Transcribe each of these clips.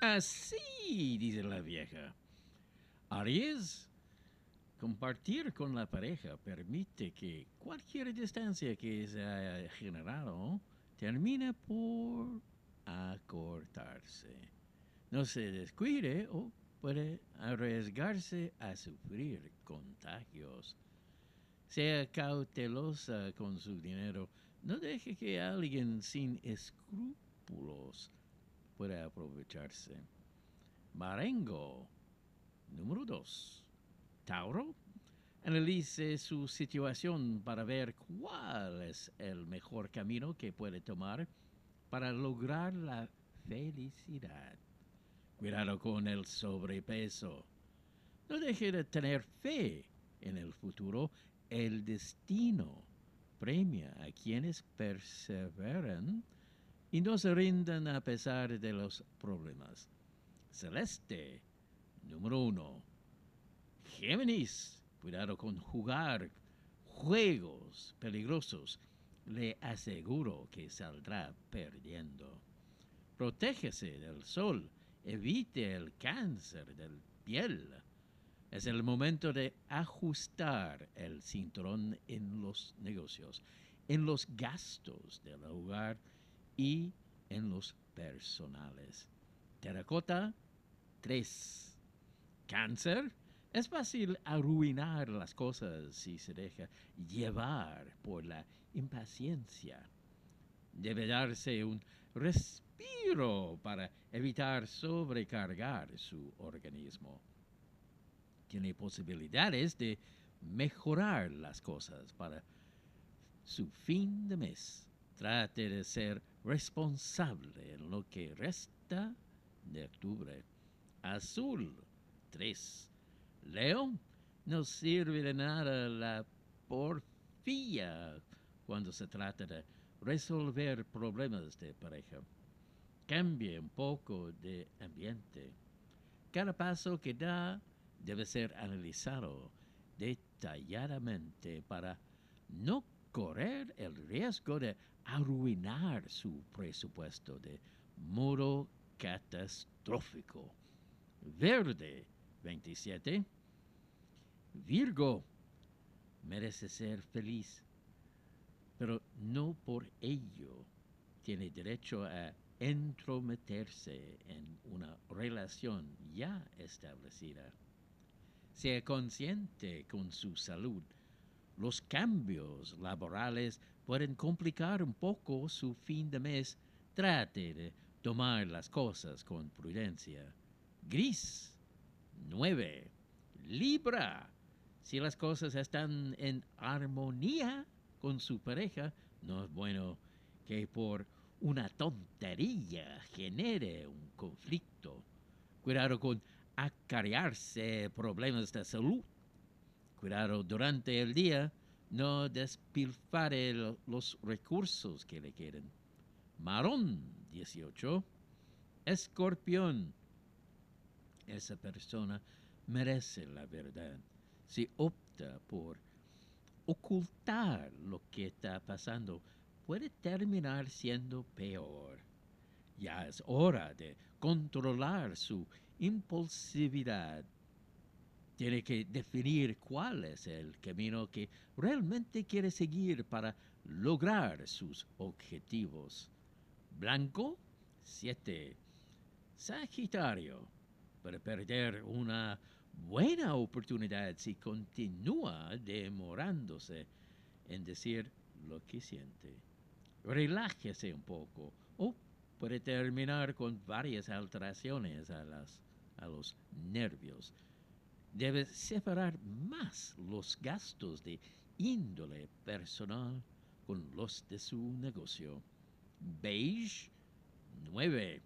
Así, dice la vieja. Aries, compartir con la pareja permite que cualquier distancia que se haya generado termine por acortarse. No se descuide o puede arriesgarse a sufrir contagios. Sea cautelosa con su dinero. No deje que alguien sin escrúpulos pueda aprovecharse. Marengo. Número 2. Tauro. Analice su situación para ver cuál es el mejor camino que puede tomar para lograr la felicidad. Cuidado con el sobrepeso. No deje de tener fe en el futuro. El destino premia a quienes perseveran y no se rindan a pesar de los problemas. Celeste, número uno. Géminis, cuidado con jugar juegos peligrosos. Le aseguro que saldrá perdiendo. Protégese del sol, evite el cáncer del piel. Es el momento de ajustar el cinturón en los negocios, en los gastos del hogar y en los personales. Terracota 3. Cáncer. Es fácil arruinar las cosas si se deja llevar por la impaciencia. Debe darse un respiro para evitar sobrecargar su organismo. Tiene posibilidades de mejorar las cosas para su fin de mes. Trate de ser responsable en lo que resta de octubre. Azul 3. León, no sirve de nada la porfía cuando se trata de resolver problemas de pareja. Cambie un poco de ambiente. Cada paso que da debe ser analizado detalladamente para no correr el riesgo de arruinar su presupuesto de modo catastrófico. Verde 27. Virgo merece ser feliz, pero no por ello tiene derecho a entrometerse en una relación ya establecida. Sea consciente con su salud. Los cambios laborales pueden complicar un poco su fin de mes. Trate de tomar las cosas con prudencia. Gris 9. Libra. Si las cosas están en armonía con su pareja, no es bueno que por una tontería genere un conflicto. Cuidado con acarrearse problemas de salud. Cuidado durante el día, no despilfare los recursos que le queden. Marón 18. Escorpión. Esa persona merece la verdad. Si opta por ocultar lo que está pasando, puede terminar siendo peor. Ya es hora de controlar su impulsividad. Tiene que definir cuál es el camino que realmente quiere seguir para lograr sus objetivos. Blanco 7. Sagitario. Para perder una buena oportunidad si continúa demorándose en decir lo que siente. Relájese un poco o puede terminar con varias alteraciones a, los nervios. Debe separar más los gastos de índole personal con los de su negocio. Beige 9.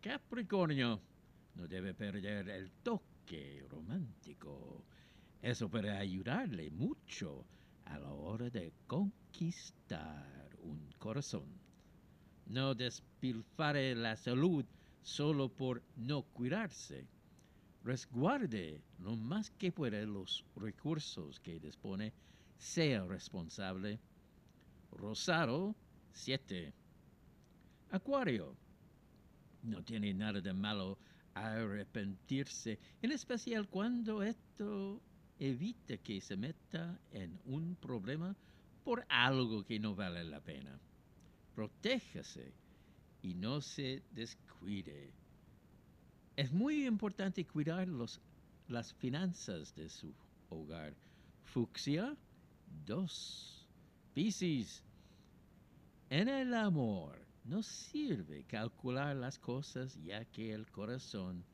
Capricornio no debe perder el toque romántico. Eso puede ayudarle mucho a la hora de conquistar un corazón. No despilfare la salud solo por no cuidarse. Resguarde lo más que pueda los recursos que dispone. Sea responsable. Rosado 7. Acuario No tiene nada de malo arrepentirse, en especial cuando esto evita que se meta en un problema por algo que no vale la pena. Protéjase y no se descuide. Es muy importante cuidar los, las finanzas de su hogar. Fucsia 2. Piscis. En el amor no sirve calcular las cosas ya que el corazón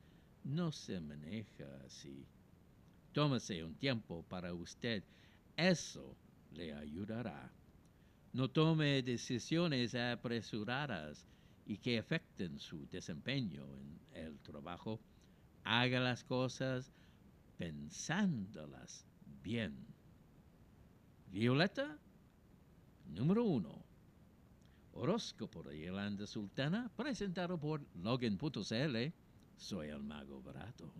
no se maneja así. Tómese un tiempo para usted. Eso le ayudará. No tome decisiones apresuradas y que afecten su desempeño en el trabajo. Haga las cosas pensándolas bien. Violeta, número uno. Horóscopo de Yolanda Sultana, presentado por Logan.cl. Soy el mago barato.